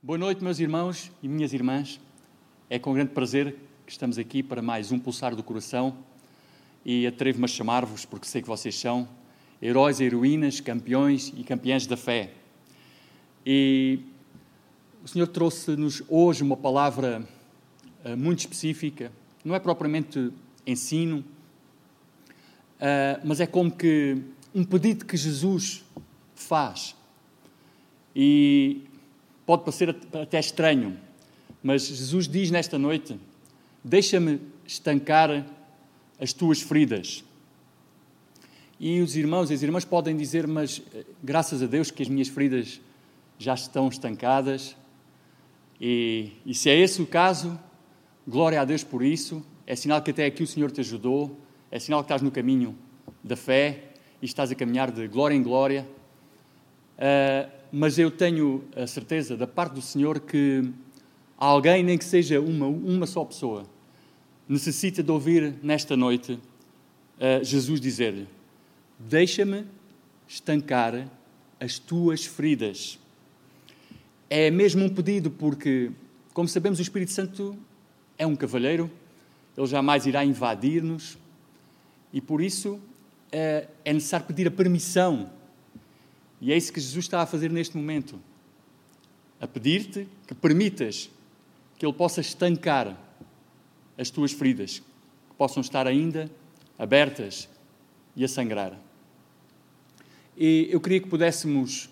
Boa noite, meus irmãos e minhas irmãs. É com grande prazer que estamos aqui para mais um Pulsar do Coração e atrevo-me a chamar-vos, porque sei que vocês são heróis heroínas, campeões e campeãs da fé. E o Senhor trouxe-nos hoje uma palavra uh, muito específica, não é propriamente ensino, uh, mas é como que um pedido que Jesus faz. E pode parecer até estranho, mas Jesus diz nesta noite: Deixa-me estancar as tuas feridas. E os irmãos e as irmãs podem dizer: Mas eh, graças a Deus que as minhas feridas já estão estancadas. E, e se é esse o caso, glória a Deus por isso. É sinal que até aqui o Senhor te ajudou. É sinal que estás no caminho da fé e estás a caminhar de glória em glória. Uh, mas eu tenho a certeza da parte do Senhor que alguém, nem que seja uma, uma só pessoa, necessita de ouvir nesta noite uh, Jesus dizer-lhe: Deixa-me estancar as tuas feridas. É mesmo um pedido, porque, como sabemos, o Espírito Santo é um cavalheiro, ele jamais irá invadir-nos e por isso é, é necessário pedir a permissão e é isso que Jesus está a fazer neste momento. A pedir-te que permitas que Ele possa estancar as tuas feridas, que possam estar ainda abertas e a sangrar. E eu queria que pudéssemos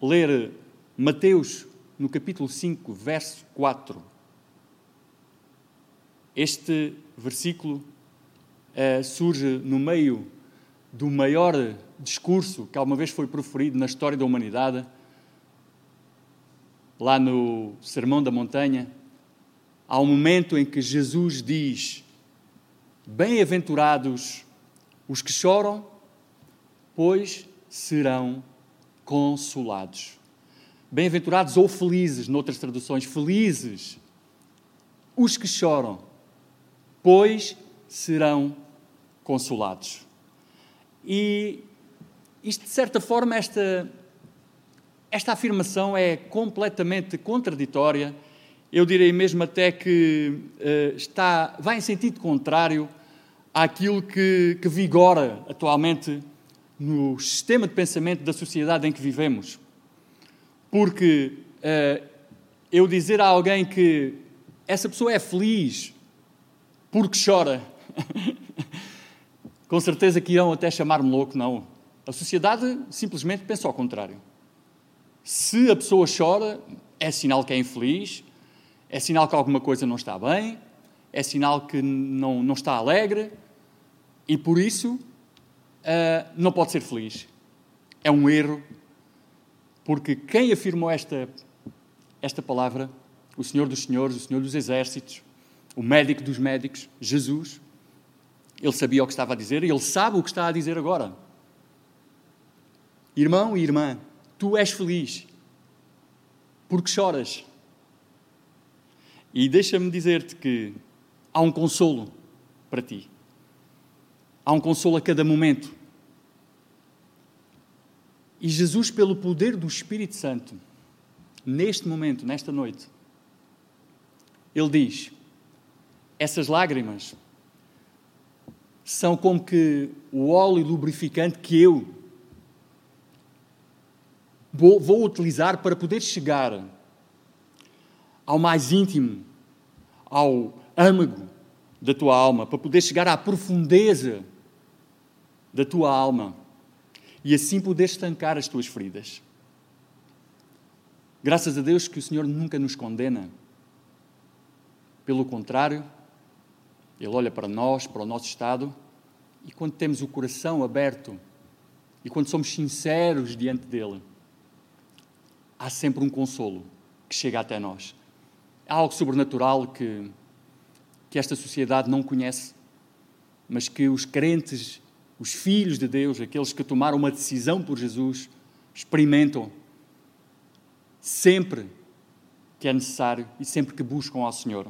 ler Mateus no capítulo 5, verso 4. Este versículo uh, surge no meio do maior discurso que alguma vez foi proferido na história da humanidade, lá no Sermão da Montanha, há um momento em que Jesus diz: Bem-aventurados os que choram, pois serão consolados. Bem-aventurados ou felizes, noutras traduções, felizes os que choram, pois serão consolados. E isto, de certa forma, esta, esta afirmação é completamente contraditória. Eu direi mesmo até que uh, está, vai em sentido contrário àquilo que, que vigora atualmente no sistema de pensamento da sociedade em que vivemos. Porque uh, eu dizer a alguém que essa pessoa é feliz porque chora, com certeza que irão até chamar-me louco, não. A sociedade simplesmente pensa ao contrário. Se a pessoa chora, é sinal que é infeliz, é sinal que alguma coisa não está bem, é sinal que não, não está alegre e por isso uh, não pode ser feliz. É um erro, porque quem afirmou esta, esta palavra, o Senhor dos Senhores, o Senhor dos Exércitos, o médico dos médicos, Jesus, ele sabia o que estava a dizer e ele sabe o que está a dizer agora. Irmão e irmã, tu és feliz porque choras. E deixa-me dizer-te que há um consolo para ti. Há um consolo a cada momento. E Jesus, pelo poder do Espírito Santo, neste momento, nesta noite, ele diz: essas lágrimas são como que o óleo lubrificante que eu vou, vou utilizar para poder chegar ao mais íntimo, ao âmago da tua alma, para poder chegar à profundeza da tua alma e assim poder estancar as tuas feridas. Graças a Deus que o Senhor nunca nos condena. Pelo contrário, Ele olha para nós, para o nosso estado, e quando temos o coração aberto e quando somos sinceros diante dele, há sempre um consolo que chega até nós. Há algo sobrenatural que, que esta sociedade não conhece, mas que os crentes, os filhos de Deus, aqueles que tomaram uma decisão por Jesus, experimentam sempre que é necessário e sempre que buscam ao Senhor.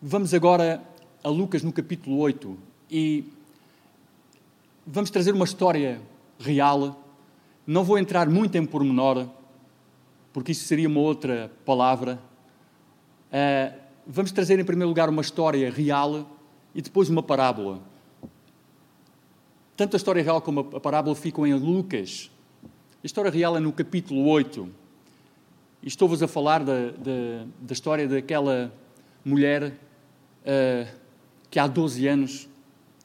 Vamos agora a Lucas no capítulo 8 e vamos trazer uma história real Não vou entrar muito em pormenor, porque isso seria uma outra palavra. Uh, vamos trazer em primeiro lugar uma história real e depois uma parábola. Tanto a história real como a parábola ficam em Lucas. A história real é no capítulo 8. E estou-vos a falar da, da, da, história daquela mulher uh, que há 12 anos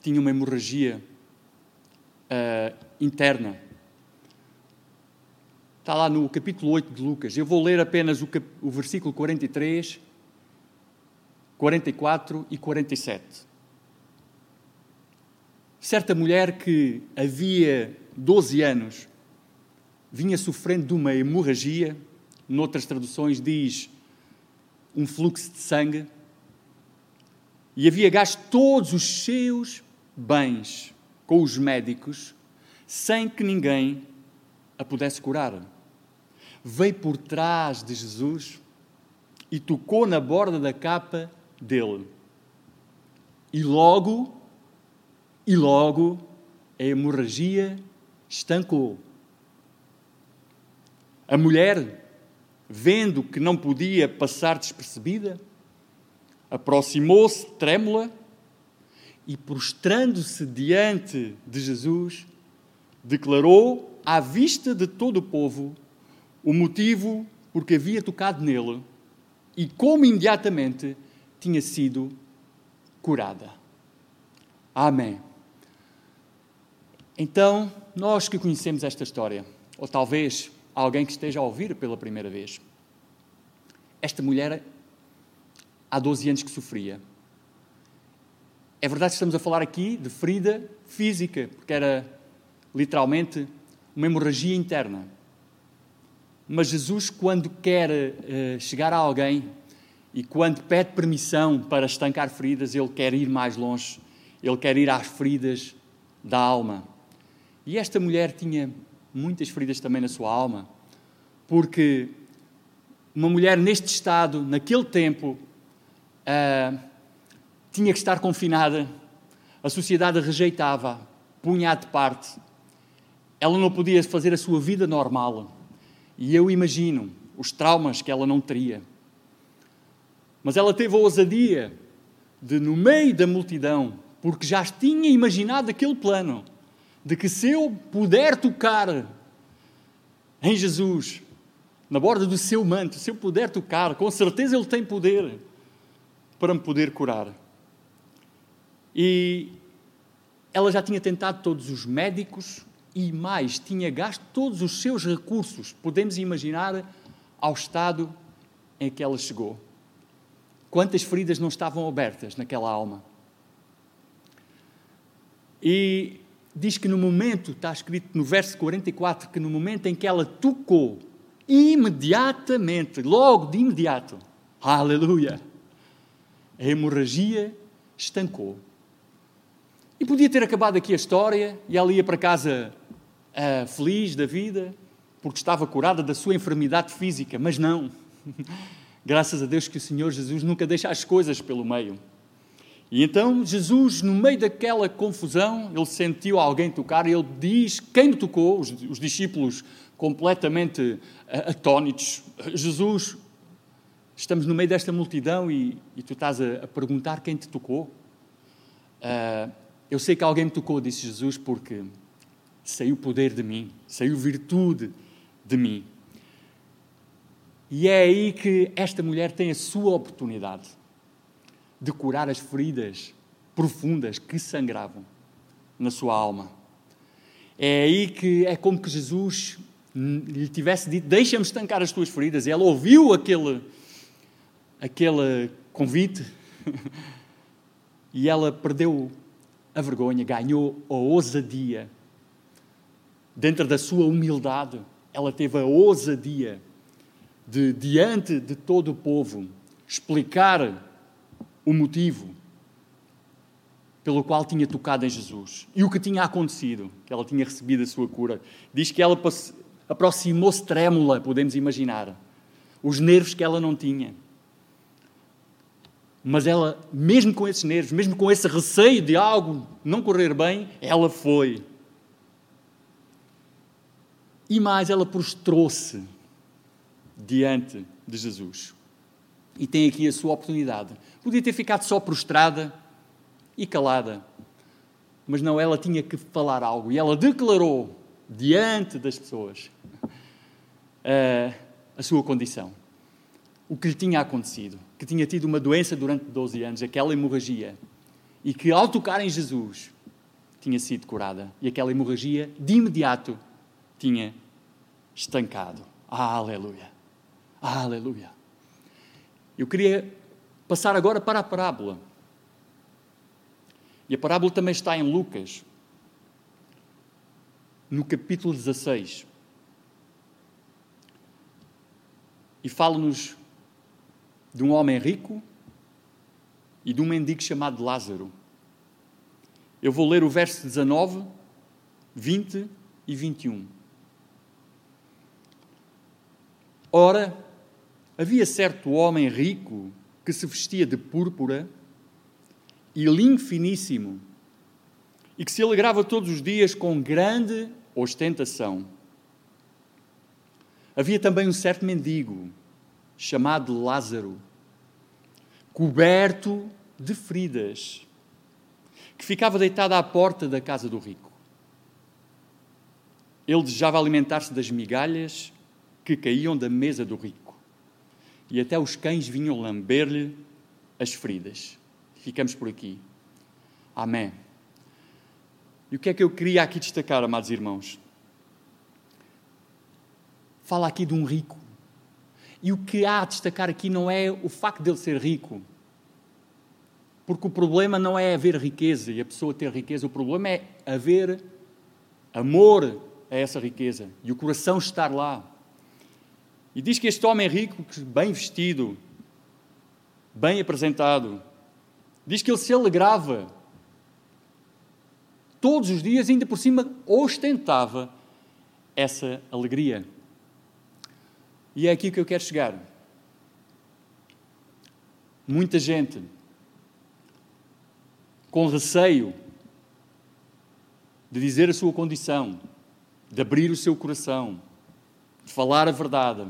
tinha uma hemorragia uh, interna. Está lá no capítulo 8 de Lucas. Eu vou ler apenas o, cap... o versículo 43, 44 e 47. Certa mulher que havia 12 anos vinha sofrendo de uma hemorragia, noutras traduções diz um fluxo de sangue, e havia gasto todos os seus bens com os médicos sem que ninguém a pudesse curar. Veio por trás de Jesus e tocou na borda da capa dele. E logo, e logo, a hemorragia estancou. A mulher, vendo que não podia passar despercebida, aproximou-se trêmula e, prostrando-se diante de Jesus, declarou à vista de todo o povo o motivo porque havia tocado nele e como imediatamente tinha sido curada. Amém. Então, nós que conhecemos esta história, ou talvez alguém que esteja a ouvir pela primeira vez, esta mulher há 12 anos que sofria é verdade que estamos a falar aqui de ferida física, porque era literalmente uma hemorragia interna. Mas Jesus, quando quer uh, chegar a alguém e quando pede permissão para estancar feridas, ele quer ir mais longe, ele quer ir às feridas da alma. E esta mulher tinha muitas feridas também na sua alma, porque uma mulher neste estado, naquele tempo, uh, tinha que estar confinada, a sociedade a rejeitava, punha-a de parte. Ela não podia fazer a sua vida normal. E eu imagino os traumas que ela não teria. Mas ela teve a ousadia de, no meio da multidão, porque já tinha imaginado aquele plano, de que se eu puder tocar em Jesus, na borda do seu manto, se eu puder tocar, com certeza Ele tem poder para me poder curar. E ela já tinha tentado todos os médicos e mais, tinha gasto todos os seus recursos, podemos imaginar, ao estado em que ela chegou. Quantas feridas não estavam abertas naquela alma? E diz que no momento, está escrito no verso 44, que no momento em que ela tocou, imediatamente, logo de imediato, aleluia, a hemorragia estancou. E podia ter acabado aqui a história e ela ia para casa uh, feliz da vida, porque estava curada da sua enfermidade física, mas não. Graças a Deus que o Senhor Jesus nunca deixa as coisas pelo meio. E então Jesus, no meio daquela confusão, ele sentiu alguém tocar e ele diz: Quem me tocou? Os, os discípulos completamente uh, atónitos. Jesus, estamos no meio desta multidão e, e tu estás a, a, perguntar quem te tocou. Uh, eu sei que alguém me tocou, disse Jesus, porque saiu poder de mim, saiu virtude de mim. E é aí que esta mulher tem a sua oportunidade de curar as feridas profundas que sangravam na sua alma. É aí que é como que Jesus lhe tivesse dito: Deixa-me estancar as tuas feridas. E ela ouviu aquele, aquele convite e ela perdeu a vergonha, ganhou a ousadia. Dentro da sua humildade, ela teve a ousadia de, diante de todo o povo, explicar o motivo pelo qual tinha tocado em Jesus e o que tinha acontecido, que ela tinha recebido a sua cura. Diz que ela aproximou-se trêmula, podemos imaginar, os nervos que ela não tinha. Mas ela, mesmo com esses nervos, mesmo com esse receio de algo não correr bem, ela foi. E mais, ela prostrou-se diante de Jesus. E tem aqui a sua oportunidade. Podia ter ficado só prostrada e calada, mas não, ela tinha que falar algo. E ela declarou diante das pessoas uh, a sua condição. O que lhe tinha acontecido. Que tinha tido uma doença durante 12 anos, aquela hemorragia. E que ao tocar em Jesus tinha sido curada. E aquela hemorragia, de imediato, tinha estancado. Ah, aleluia! Ah, aleluia! Eu queria passar agora para a parábola. E a parábola também está em Lucas, no capítulo 16. E fala-nos de um homem rico e de um mendigo chamado Lázaro. Eu vou ler o verso 19, 20 e 21. Ora, havia certo homem rico que se vestia de púrpura e linho finíssimo e que se alegrava todos os dias com grande ostentação. Havia também um certo mendigo, chamado Lázaro, coberto de feridas, que ficava deitado à porta da casa do rico. Ele desejava alimentar-se das migalhas que caíam da mesa do rico, e até os cães vinham lamber-lhe as feridas. Ficamos por aqui. Amém. E o que é que eu queria aqui destacar, amados irmãos? Fala aqui de um rico. E o que há a destacar aqui não é o facto de ele ser rico. Porque o problema não é haver riqueza e a pessoa ter riqueza, o problema é haver amor a essa riqueza e o coração estar lá. E diz que este homem rico, bem vestido, bem apresentado, diz que ele se alegrava todos os dias, ainda por cima, ostentava essa alegria. E é aqui que eu quero chegar. Muita gente, com receio de dizer a sua condição, de abrir o seu coração, de falar a verdade,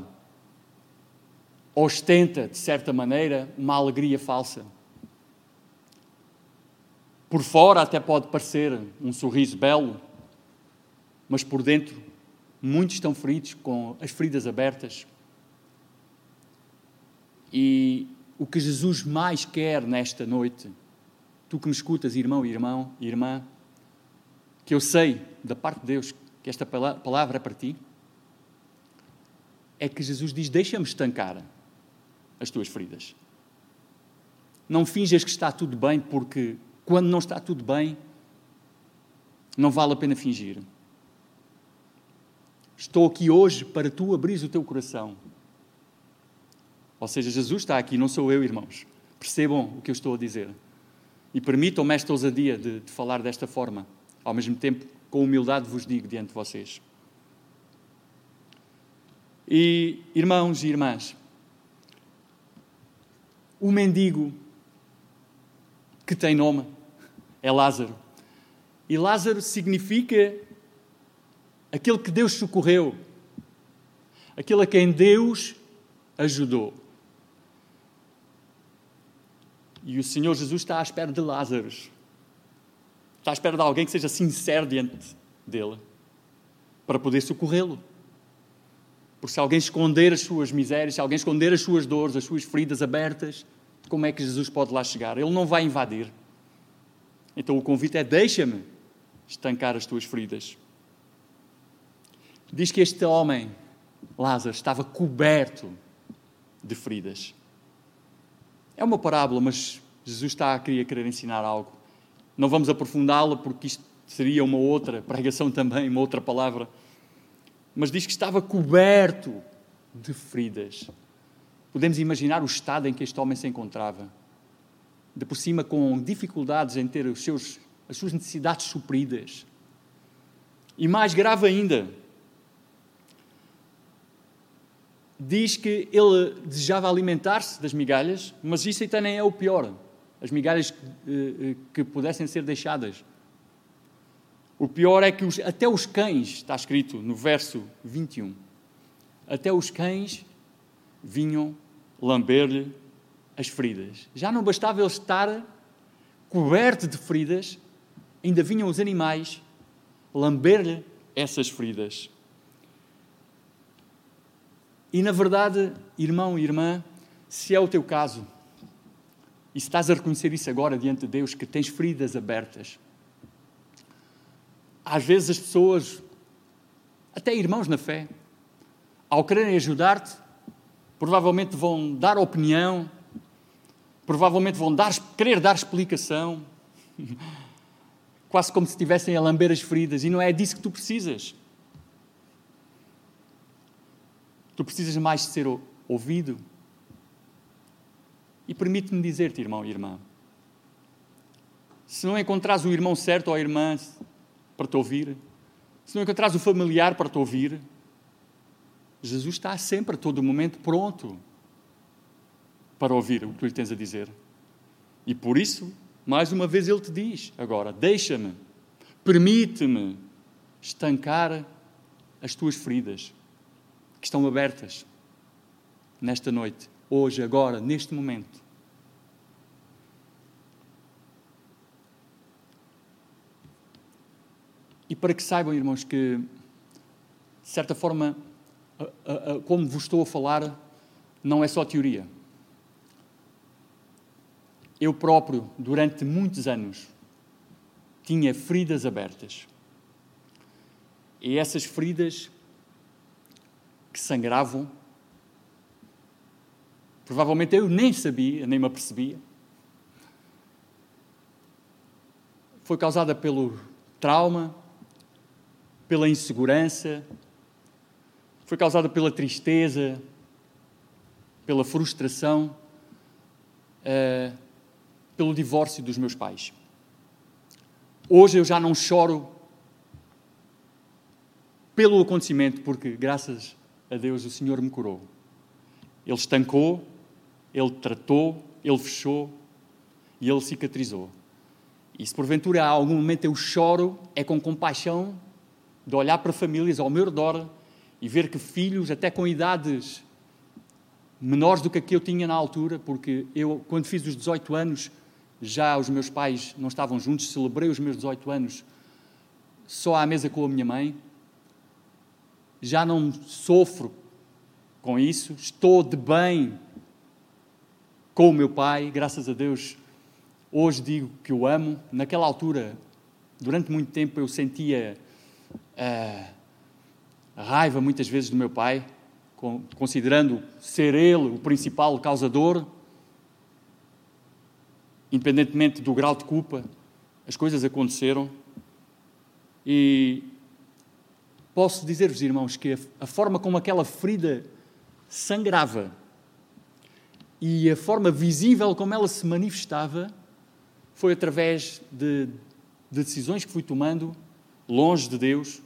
ostenta, de certa maneira, uma alegria falsa. Por fora até pode parecer um sorriso belo, mas por dentro muitos estão feridos com as feridas abertas. E o que Jesus mais quer nesta noite, tu que me escutas, irmão, irmão, irmã, que eu sei da parte de Deus que esta palavra é para ti, é que Jesus diz: Deixa-me estancar as tuas feridas. Não finjas que está tudo bem, porque quando não está tudo bem, não vale a pena fingir. Estou aqui hoje para tu abrir o teu coração. Ou seja, Jesus está aqui, não sou eu, irmãos. Percebam o que eu estou a dizer. E permitam-me esta ousadia de, de falar desta forma. Ao mesmo tempo, com humildade vos digo diante de vocês. E, irmãos e irmãs, o mendigo que tem nome é Lázaro. E Lázaro significa aquele que Deus socorreu, aquele a quem Deus ajudou. E o Senhor Jesus está à espera de Lázaro. Está à espera de alguém que seja sincero diante dele para poder socorrê-lo. Porque se alguém esconder as suas misérias, se alguém esconder as suas dores, as suas feridas abertas, como é que Jesus pode lá chegar? Ele não vai invadir. Então o convite é: deixa-me estancar as tuas feridas. Diz que este homem, Lázaro, estava coberto de feridas. É uma parábola, mas Jesus está a querer, querer ensinar algo. Não vamos aprofundá-la porque isto seria uma outra pregação também, uma outra palavra. Mas diz que estava coberto de feridas. Podemos imaginar o estado em que este homem se encontrava de por cima com dificuldades em ter os seus, as suas necessidades supridas. E mais grave ainda, diz que ele desejava alimentar-se das migalhas, mas isso até nem é o pior. As migalhas que, eh, que pudessem ser deixadas. O pior é que os, até os cães, está escrito no verso 21, até os cães vinham lamber-lhe as feridas. Já não bastava ele estar coberto de feridas, ainda vinham os animais lamber-lhe essas feridas. E na verdade, irmão e irmã, se é o teu caso, e se estás a reconhecer isso agora diante de Deus, que tens feridas abertas, às vezes as pessoas, até irmãos na fé, ao quererem ajudar-te, provavelmente vão dar opinião, provavelmente vão dar, querer dar explicação, quase como se estivessem a lamber as feridas, e não é disso que tu precisas. Tu precisas mais de ser ouvido. E permite-me dizer-te, irmão e irmã, se não encontrares o irmão certo ou a irmã para te ouvir, se não encontrares o familiar para te ouvir, Jesus está sempre, a todo momento, pronto para ouvir o que tu lhe tens a dizer. E por isso, mais uma vez, ele te diz: agora, deixa-me, permite-me estancar as tuas feridas que estão abertas nesta noite, hoje, agora, neste momento. E para que saibam, irmãos, que, de certa forma, a, a, como vos estou a falar, não é só teoria. Eu próprio, durante muitos anos, tinha feridas abertas. E essas feridas que sangravam, provavelmente eu nem sabia, nem me apercebia. Foi causada pelo trauma, pela insegurança, foi causada pela tristeza, pela frustração, uh, pelo divórcio dos meus pais. Hoje eu já não choro pelo acontecimento, porque graças a Deus o Senhor me curou. Ele estancou, ele tratou, ele fechou e ele cicatrizou. E se porventura há algum momento eu choro, é com compaixão de olhar para famílias ao meu redor e ver que filhos, até com idades menores do que a que eu tinha na altura, porque eu, quando fiz os 18 anos, já os meus pais não estavam juntos, celebrei os meus 18 anos só à mesa com a minha mãe. Já não sofro com isso, estou de bem com o meu pai, graças a Deus. Hoje digo que o amo. Naquela altura, durante muito tempo, eu sentia uh, raiva muitas vezes do meu pai, considerando ser ele o principal causador, independentemente do grau de culpa, as coisas aconteceram. E posso dizer-vos, irmãos, que a forma como aquela ferida sangrava e a forma visível como ela se manifestava foi através de, de decisões que fui tomando longe de Deus,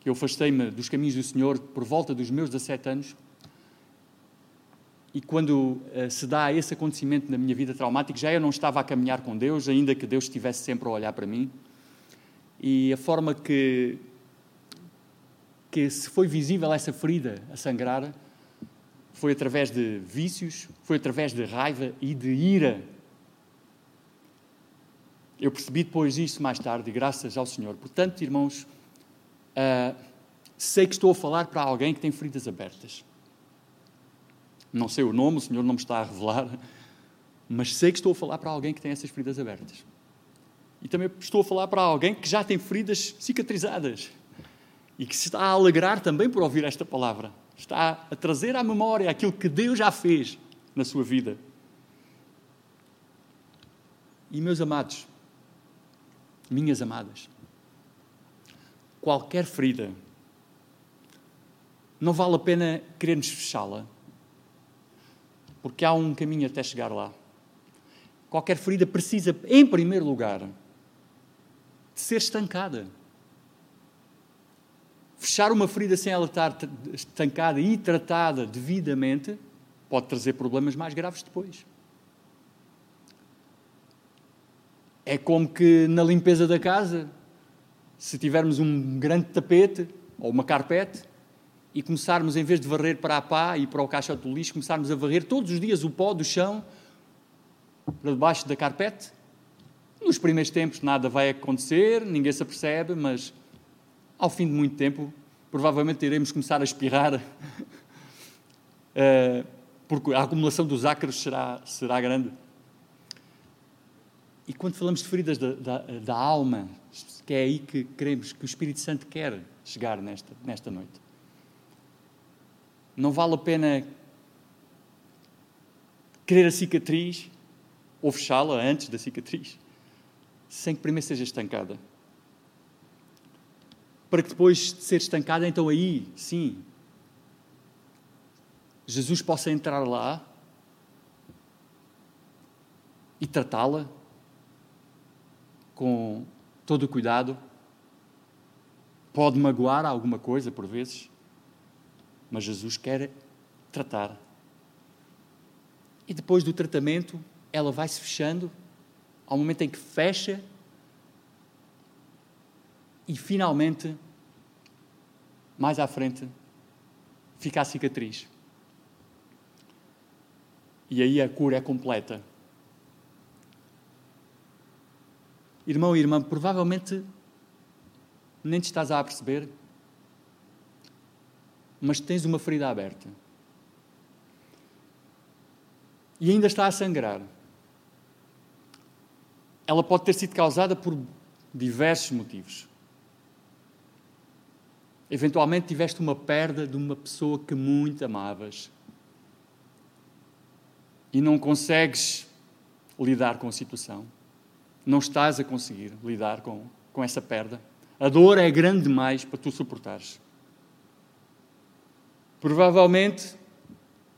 que eu afastei-me dos caminhos do Senhor por volta dos meus 17 anos. E quando uh, se dá esse acontecimento na minha vida traumática, já eu não estava a caminhar com Deus, ainda que Deus estivesse sempre a olhar para mim. E a forma que, que se foi visível essa ferida a sangrar foi através de vícios, foi através de raiva e de ira eu percebi depois isso mais tarde, graças ao Senhor. Portanto, irmãos, uh, sei que estou a falar para alguém que tem feridas abertas. Não sei o nome, o Senhor não me está a revelar, mas sei que estou a falar para alguém que tem essas feridas abertas. E também estou a falar para alguém que já tem feridas cicatrizadas e que se está a alegrar também por ouvir esta palavra. Está a trazer à memória aquilo que Deus já fez na sua vida. E, meus amados, minhas amadas, qualquer ferida, não vale a pena querermos fechá-la, porque há um caminho até chegar lá. Qualquer ferida precisa, em primeiro lugar, de ser estancada. Fechar uma ferida sem ela estar estancada e tratada devidamente pode trazer problemas mais graves depois. É como que na limpeza da casa se tivermos um grande tapete ou uma carpete e começarmos, em vez de varrer para a pá e para o caixote do lixo, começarmos a varrer todos os dias o pó do chão para debaixo da carpete? Nos primeiros tempos nada vai acontecer, ninguém se apercebe, mas ao fim de muito tempo, provavelmente iremos começar a espirrar, eh, porque a acumulação dos ácaros será, será grande. E quando falamos de feridas da, da, da, alma, que é aí que queremos que o Espírito Santo quer chegar nesta, nesta noite, não vale a pena querer a cicatriz ou fechá-la antes da cicatriz sem que primeiro seja estancada. Para que depois de ser estancada, então aí, sim, Jesus possa entrar lá e tratá-la com todo o cuidado. Pode magoar alguma coisa por vezes, mas Jesus quer tratar. E depois do tratamento, ela vai se fechando ao momento em que fecha e finalmente, mais à frente, fica a cicatriz. E aí a cura é completa. Irmão e irmã, provavelmente nem te estás a perceber, mas tens uma ferida aberta. E ainda está a sangrar ela pode ter sido causada por diversos motivos. Eventualmente tiveste uma perda de uma pessoa que muito amavas e não consegues lidar com a situação. Não estás a conseguir lidar com, com essa perda. A dor é grande demais para tu suportares. Provavelmente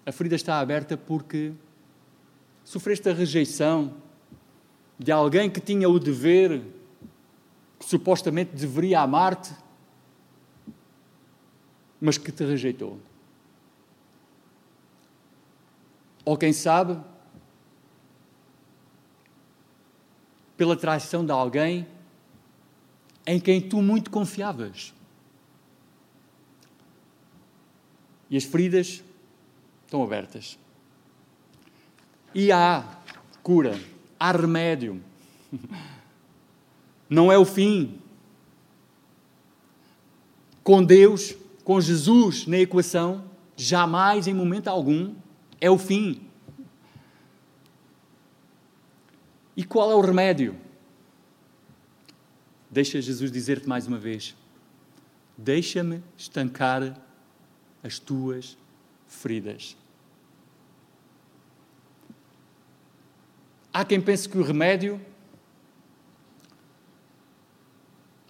a ferida está aberta porque sofreste a rejeição de alguém que tinha o dever, que supostamente deveria amar-te, mas que te rejeitou. Ou quem sabe, pela traição de alguém em quem tu muito confiavas. E as feridas estão abertas. E há cura há remédio. Não é o fim. Com Deus, com Jesus na equação, jamais, em momento algum, é o fim. E qual é o remédio? Deixa Jesus dizer-te mais uma vez: Deixa-me estancar as tuas feridas. Há quem pense que o remédio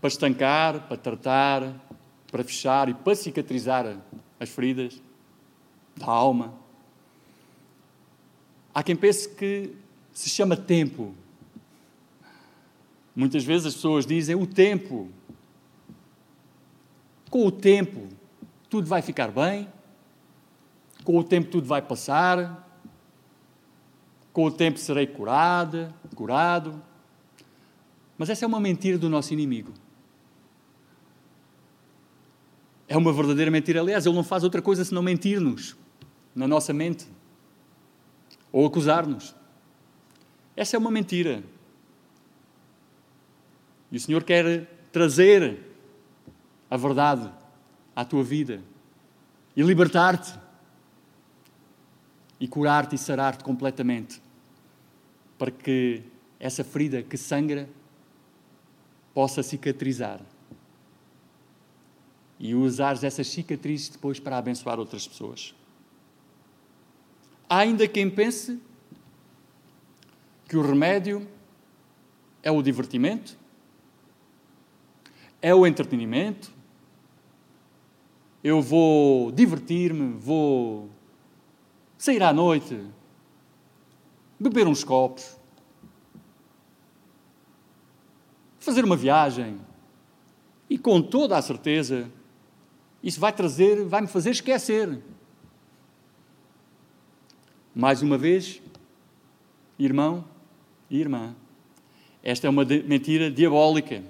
para estancar, para tratar, para fechar e para cicatrizar as feridas da alma. Há quem pense que se chama tempo. Muitas vezes as pessoas dizem o tempo. Com o tempo tudo vai ficar bem, com o tempo tudo vai passar, com o tempo serei curada, curado. Mas essa é uma mentira do nosso inimigo. É uma verdadeira mentira. Aliás, ele não faz outra coisa senão mentir-nos na nossa mente ou acusar-nos. Essa é uma mentira. E o Senhor quer trazer a verdade à tua vida e libertar-te e curar-te e sarar-te completamente para que essa ferida que sangra possa cicatrizar e usares essas cicatrizes depois para abençoar outras pessoas. Há ainda quem pense que o remédio é o divertimento, é o entretenimento. Eu vou divertir-me, vou sair à noite, beber uns copos, fazer uma viagem e com toda a certeza isso vai trazer, vai me fazer esquecer. Mais uma vez, irmão e irmã, esta é uma mentira diabólica.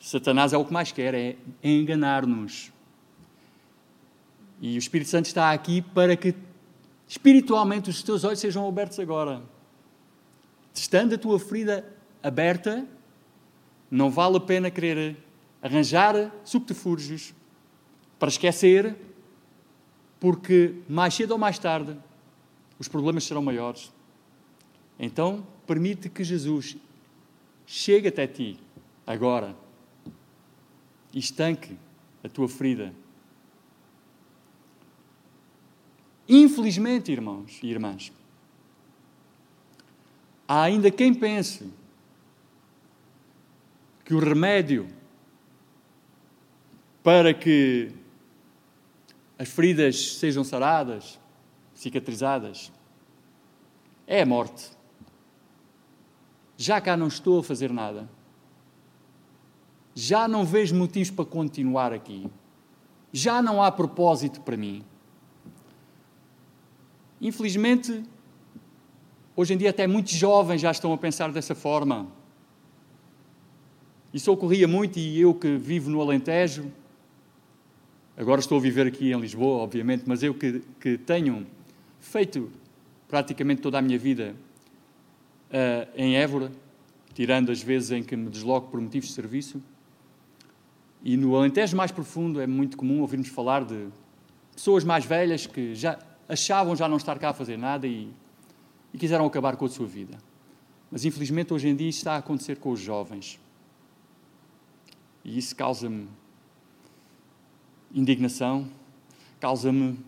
Satanás é o que mais quer, é enganar-nos. E o Espírito Santo está aqui para que espiritualmente os teus olhos sejam abertos agora. Estando a tua ferida aberta, não vale a pena querer arranjar subterfúgios para esquecer, porque mais cedo ou mais tarde os problemas serão maiores. Então, permite que Jesus chegue até ti agora e estanque a tua ferida. Infelizmente, irmãos e irmãs, há ainda quem pense que o remédio para que as feridas sejam saradas, cicatrizadas, é a morte. Já cá não estou a fazer nada. Já não vejo motivos para continuar aqui. Já não há propósito para mim. Infelizmente, hoje em dia até muitos jovens já estão a pensar dessa forma. Isso ocorria muito e eu que vivo no Alentejo, agora estou a viver aqui em Lisboa, obviamente, mas eu que, que tenho feito praticamente toda a minha vida uh, em Évora, tirando as vezes em que me desloco por motivos de serviço. E no Alentejo mais profundo é muito comum ouvirmos falar de pessoas mais velhas que já achavam já não estar cá a fazer nada e, e quiseram acabar com a sua vida. Mas infelizmente hoje em dia isso está a acontecer com os jovens. E isso causa-me indignação, causa-me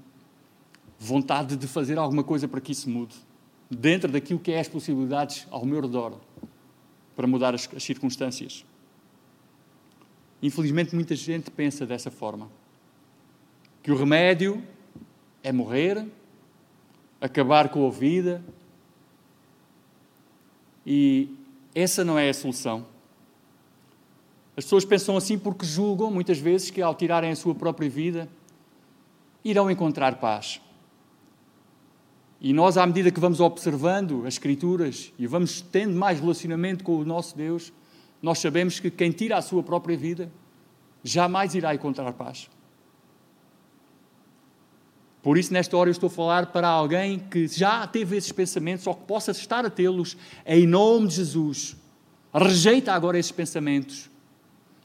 vontade de fazer alguma coisa para que isso mude, dentro daquilo que é as possibilidades ao meu redor, para mudar as, as circunstâncias. Infelizmente, muita gente pensa dessa forma. Que o remédio é morrer, acabar com a vida. E essa não é a solução. As pessoas pensam assim porque julgam, muitas vezes, que ao tirarem a sua própria vida, irão encontrar paz. E nós, à medida que vamos observando as Escrituras e vamos tendo mais relacionamento com o nosso Deus, nós sabemos que quem tira a sua própria vida jamais irá encontrar paz. Por isso, nesta hora, eu estou a falar para alguém que já teve esses pensamentos ou que possa estar a tê-los, em nome de Jesus. Rejeita agora esses pensamentos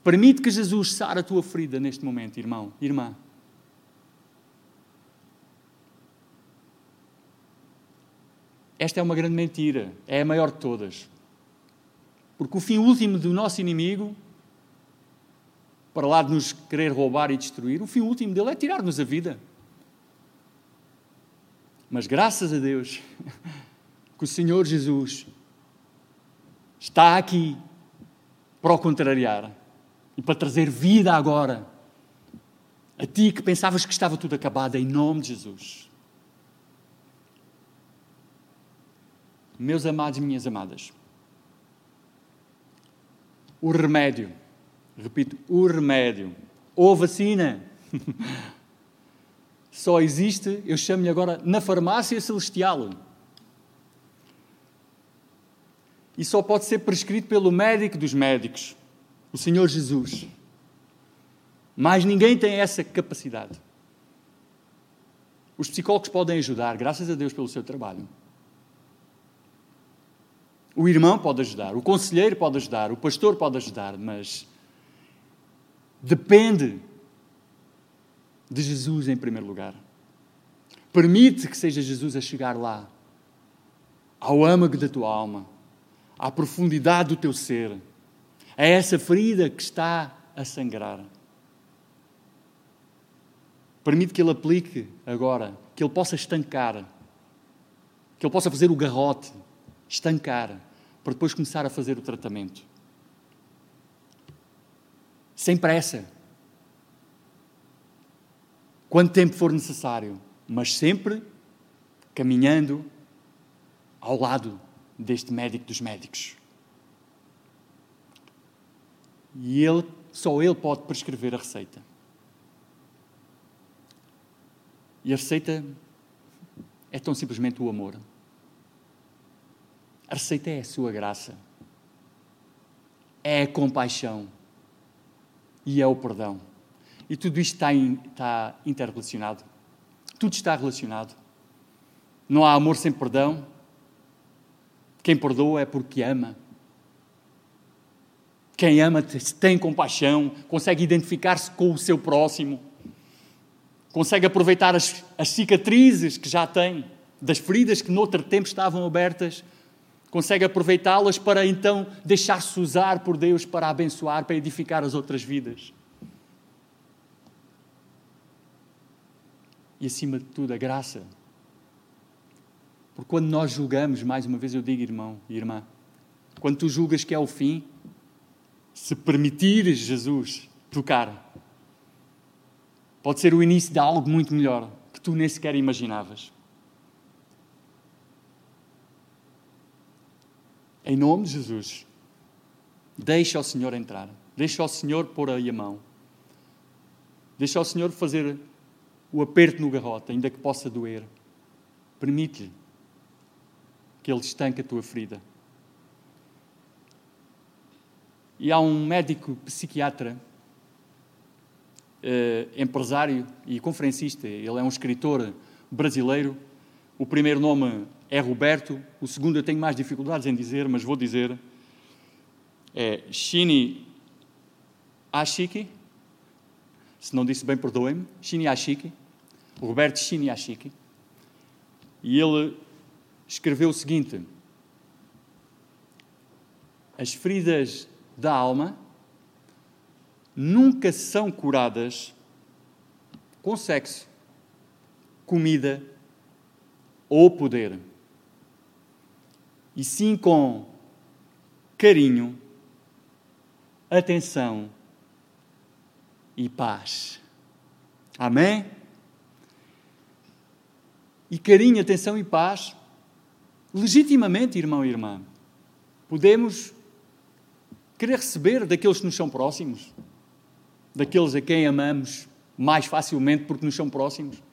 Permite que Jesus sare a tua ferida neste momento, irmão, irmã. Esta é uma grande mentira, é a maior de todas. Porque o fim último do nosso inimigo, para lá de nos querer roubar e destruir, o fim último dele é tirar-nos a vida. Mas graças a Deus que o Senhor Jesus está aqui para o contrariar e para trazer vida agora a ti que pensavas que estava tudo acabado, em nome de Jesus. Meus amados e minhas amadas, o remédio, repito, o remédio, ou vacina, só existe, eu chamo-lhe agora, na farmácia celestial. E só pode ser prescrito pelo médico dos médicos o Senhor Jesus. Mas ninguém tem essa capacidade. Os psicólogos podem ajudar, graças a Deus pelo seu trabalho. O irmão pode ajudar, o conselheiro pode ajudar, o pastor pode ajudar, mas depende de Jesus em primeiro lugar. Permite que seja Jesus a chegar lá, ao âmago da tua alma, à profundidade do teu ser a essa ferida que está a sangrar. Permite que Ele aplique agora, que Ele possa estancar, que Ele possa fazer o garrote, estancar, para depois começar a fazer o tratamento. Sem pressa. Quanto tempo for necessário, mas sempre caminhando ao lado deste médico dos médicos. E ele, só ele pode prescrever a receita. E a receita é tão simplesmente o amor. A receita é a sua graça. É a compaixão. e é o perdão. E tudo isto está, in, está interrelacionado. Tudo está relacionado. Não há amor sem perdão. Quem perdoa é porque ama. Quem ama tem compaixão, consegue identificar-se com o seu próximo, consegue aproveitar as, as cicatrizes que já tem, das feridas que noutro tempo estavam abertas, consegue aproveitá-las para então deixar-se usar por Deus para abençoar, para edificar as outras vidas. E acima de tudo, a graça. Porque quando nós julgamos, mais uma vez eu digo, irmão e irmã, quando tu julgas que é o fim, se permitires Jesus tocar, pode ser o início de algo muito melhor que tu nem sequer imaginavas. Em nome de Jesus, deixa o Senhor entrar. Deixa o Senhor pôr aí a mão. Deixa o Senhor fazer o aperto no garrote, ainda que possa doer. Permite-lhe que Ele estanque a tua ferida. E há um médico psiquiatra, eh, empresário e conferencista, ele é um escritor brasileiro. O primeiro nome é Roberto, o segundo eu tenho mais dificuldades em dizer, mas vou dizer. É Shini Ashiki. Se não disse bem, perdoem-me. Shini Ashiki. Roberto Shini Ashiki. E ele escreveu o seguinte: As feridas da alma nunca são curadas com sexo, comida ou poder e sim com carinho, atenção e paz. Amém? E carinho, atenção e paz, legitimamente, irmão e irmã, podemos querer receber daqueles que nos são próximos, daqueles a quem amamos mais facilmente porque nos são próximos.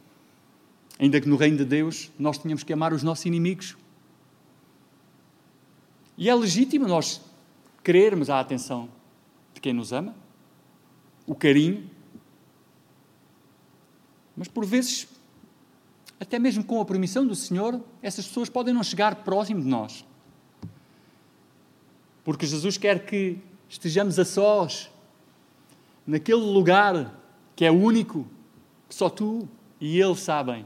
Ainda que no reino de Deus nós tenhamos que amar os nossos inimigos. E é legítimo nós querermos a atenção de quem nos ama, o carinho, mas por vezes, até mesmo com a permissão do Senhor, essas pessoas podem não chegar próximo de nós. Porque Jesus quer que estejamos a sós, naquele lugar que é único, que só tu e Ele sabem.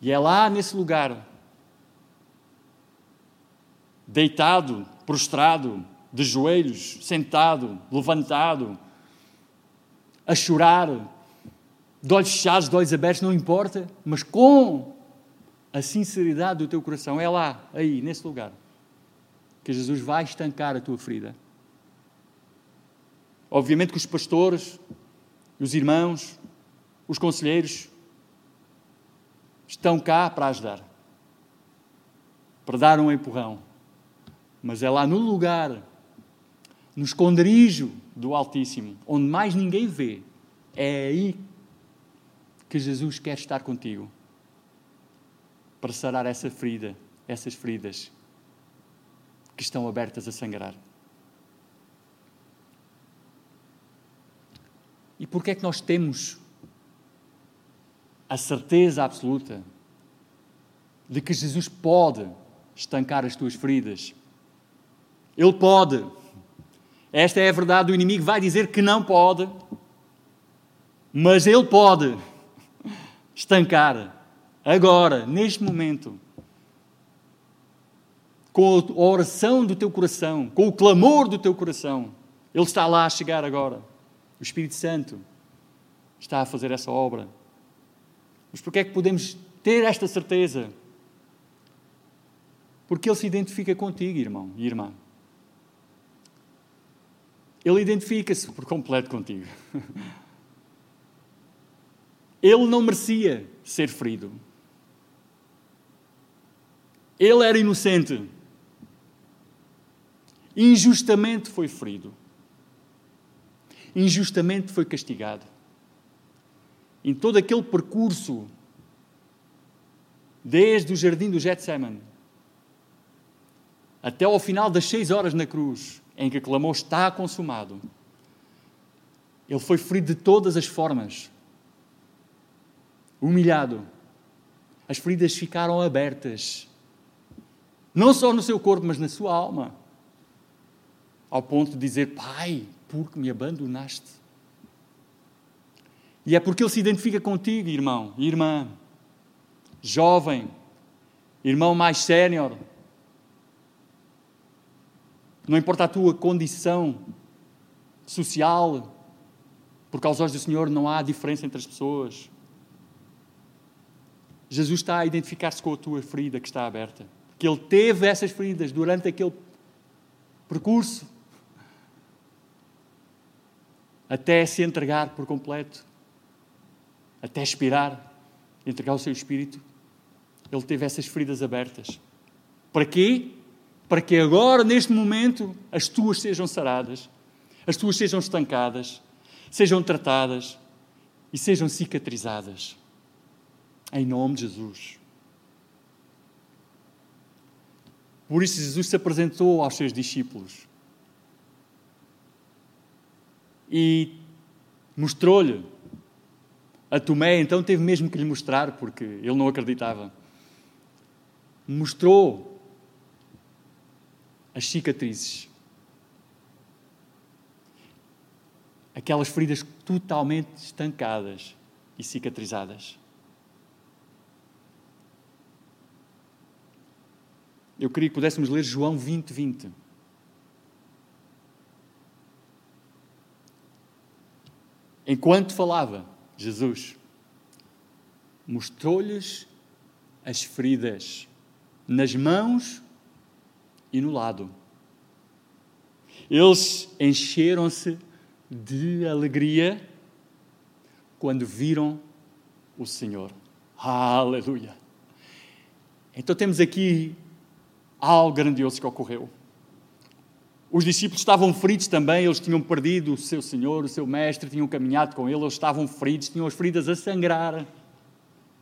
E é lá nesse lugar deitado, prostrado, de joelhos, sentado, levantado, a chorar, de olhos fechados, de olhos abertos, não importa, mas com a sinceridade do teu coração, é lá, aí, nesse lugar, que Jesus vai estancar a tua ferida. Obviamente que os pastores, os irmãos, os conselheiros estão cá para ajudar, para dar um empurrão mas é lá no lugar, no esconderijo do Altíssimo, onde mais ninguém vê, é aí que Jesus quer estar contigo para sarar essa ferida, essas feridas que estão abertas a sangrar. E por que é que nós temos a certeza absoluta de que Jesus pode estancar as tuas feridas ele pode. Esta é a verdade. O inimigo vai dizer que não pode, mas ele pode estancar agora, neste momento, com a oração do teu coração, com o clamor do teu coração. Ele está lá a chegar agora. O Espírito Santo está a fazer essa obra. Mas porquê é que podemos ter esta certeza? Porque Ele se identifica contigo, irmão e irmã. Ele identifica-se por completo contigo. Ele não merecia ser ferido. Ele era inocente. Injustamente foi ferido. Injustamente foi castigado. Em todo aquele percurso, desde o jardim do Getsemane até ao final das seis horas na cruz, em que clamou: Está consumado. Ele foi ferido de todas as formas. Humilhado. As feridas ficaram abertas. Não só no seu corpo, mas na sua alma. Ao ponto de dizer: Pai, por que me abandonaste? E é porque ele se identifica contigo, irmão, irmã, jovem, irmão mais sénior. Não importa a tua condição social, porque aos olhos do Senhor não há diferença entre as pessoas. Jesus está a identificar-se com a tua ferida que está aberta. Que ele teve essas feridas durante aquele percurso até se entregar por completo até expirar, entregar o seu espírito, ele teve essas feridas abertas. Para quê? Para que agora, neste momento, as tuas sejam saradas, as tuas sejam estancadas, sejam tratadas e sejam cicatrizadas. Em nome de Jesus. Por isso, Jesus se apresentou aos seus discípulos e mostrou-lhe a Tomé então teve mesmo que lhe mostrar, porque ele não acreditava. Mostrou as cicatrizes. Aquelas feridas totalmente estancadas e cicatrizadas. Eu queria que pudéssemos ler João 20, 20. Enquanto falava, Jesus mostrou-lhes as feridas nas mãos e no lado. Eles encheram-se de alegria quando viram o Senhor. Aleluia! Então temos aqui algo grandioso que ocorreu. Os discípulos estavam feridos também, eles tinham perdido o seu Senhor, o seu Mestre, tinham caminhado com ele, eles estavam feridos, tinham as feridas a sangrar,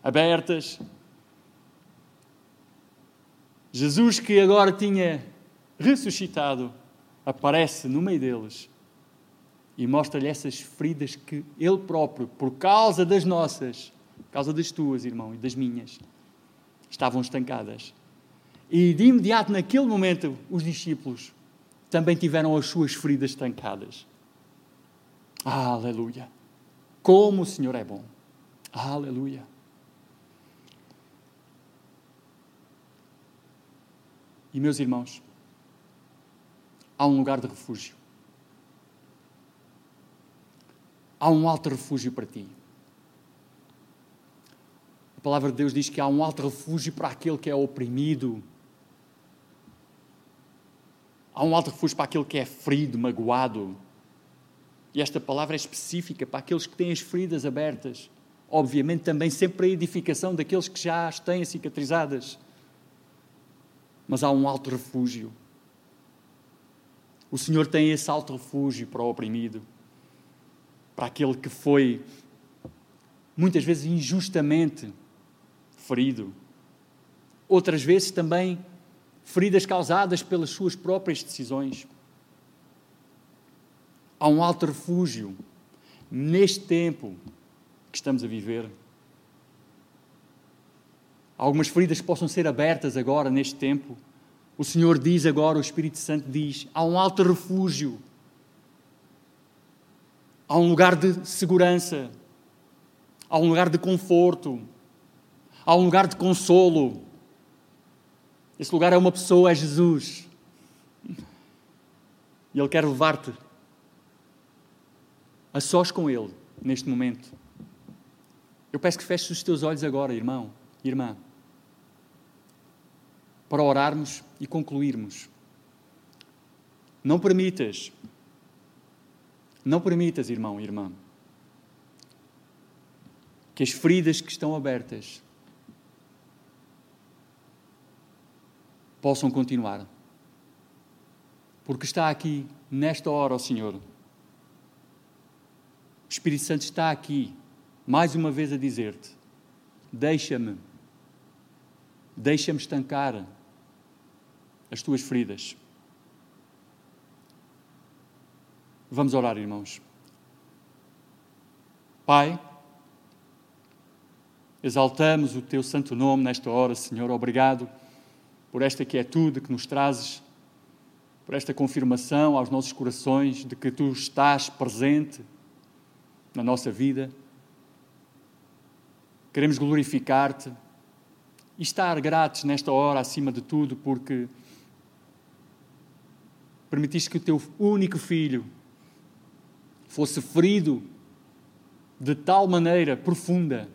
abertas. Jesus, que agora tinha ressuscitado, aparece no meio deles e mostra-lhe essas feridas que ele próprio, por causa das nossas, por causa das tuas, irmão, e das minhas, estavam estancadas. E de imediato, naquele momento, os discípulos também tiveram as suas feridas estancadas. Ah, aleluia! Como o Senhor é bom! Aleluia! E meus irmãos, há um lugar de refúgio. Há um alto refúgio para ti. A palavra de Deus diz que há um alto refúgio para aquele que é oprimido, Há um alto refúgio para aquele que é ferido, magoado. E esta palavra é específica para aqueles que têm as feridas abertas. Obviamente, também sempre a edificação daqueles que já as têm cicatrizadas. Mas há um alto refúgio. O Senhor tem esse alto refúgio para o oprimido, para aquele que foi muitas vezes injustamente ferido, outras vezes também feridas causadas pelas suas próprias decisões. Há um alto refúgio neste tempo que estamos a viver. Algumas feridas que possam ser abertas agora, neste tempo. O Senhor diz agora, o Espírito Santo diz: há um alto refúgio, há um lugar de segurança, há um lugar de conforto, há um lugar de consolo, esse lugar é uma pessoa, é Jesus. E Ele quer levar-te a sós com Ele, neste momento. Eu peço que feches os teus olhos agora, irmão, irmã, para orarmos e concluirmos. Não permitas, não permitas, irmão irmã, que as feridas que estão abertas possam continuar. Porque está aqui, nesta hora, o Senhor. O Espírito Santo está aqui, mais uma vez a dizer-te: deixa-me, deixa-me estancar as tuas feridas. Vamos orar, irmãos. Pai, exaltamos o teu santo nome nesta hora, Senhor. Obrigado por esta quietude que nos trazes, por esta confirmação aos nossos corações de que tu estás presente na nossa vida. Queremos glorificar-te e estar gratos nesta hora, acima de tudo, porque permitiste que o teu único filho fosse ferido de tal maneira profunda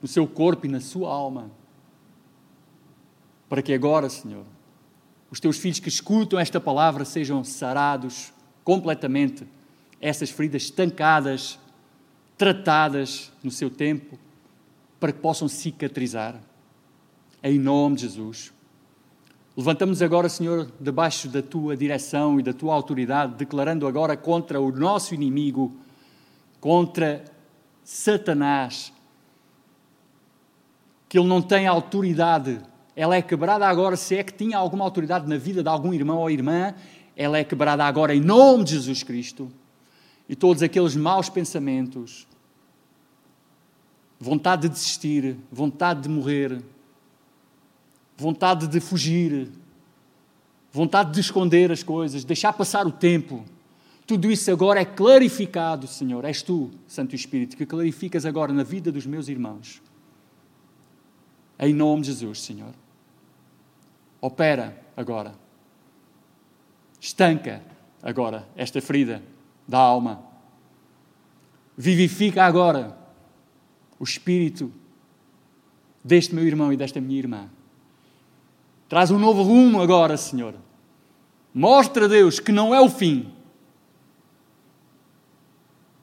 no seu corpo e na sua alma, para que agora, Senhor, os teus filhos que escutam esta palavra sejam sarados completamente, essas feridas estancadas, tratadas no seu tempo, para que possam cicatrizar. Em nome de Jesus. Levantamos agora, Senhor, debaixo da tua direção e da tua autoridade, declarando agora contra o nosso inimigo, contra Satanás, que ele não tem autoridade. Ela é quebrada agora, se é que tinha alguma autoridade na vida de algum irmão ou irmã, ela é quebrada agora em nome de Jesus Cristo. E todos aqueles maus pensamentos, vontade de desistir, vontade de morrer, vontade de fugir, vontade de esconder as coisas, deixar passar o tempo. Tudo isso agora é clarificado, Senhor. És tu, Santo Espírito, que clarificas agora na vida dos meus irmãos. Em nome de Jesus, Senhor. Opera agora. Estanca agora esta ferida da alma. Vivifica agora o espírito deste meu irmão e desta minha irmã. Traz um novo rumo agora, Senhor. Mostra, Deus, que não é o fim.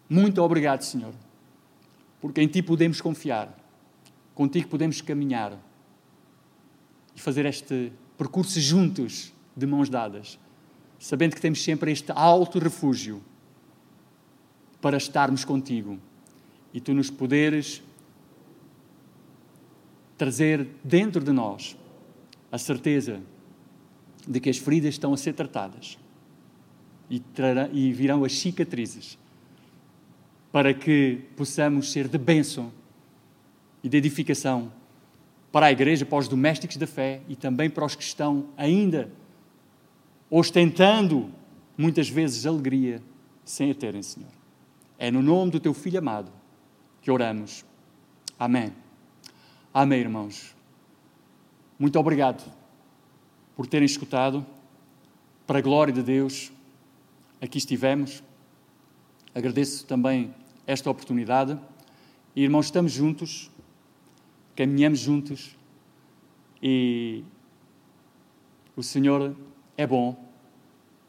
Muito obrigado, Senhor, porque em Ti podemos confiar, contigo podemos caminhar e fazer este percurso juntos, de mãos dadas, sabendo que temos sempre este alto refúgio para estarmos contigo. E Tu nos poderes trazer dentro de nós a certeza de que as feridas estão a ser tratadas e, trará, e virão as cicatrizes para que possamos ser de bênção e de edificação para a igreja, para os domésticos da fé e também para os que estão ainda ostentando muitas vezes alegria sem a terem, Senhor. É no nome do teu Filho amado que oramos. Amém. Amém, irmãos. Muito obrigado por terem escutado. Para a glória de Deus, aqui estivemos. Agradeço também esta oportunidade. E, irmãos, estamos juntos, caminhamos juntos e o Senhor é bom.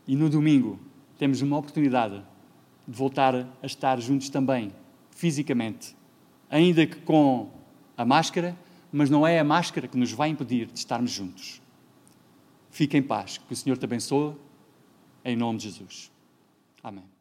E no domingo temos uma oportunidade de voltar a estar juntos também, fisicamente, ainda que com a máscara mas não é a máscara que nos vai impedir de estarmos juntos. Fique em paz, que o Senhor te abençoe, em nome de Jesus. Amém.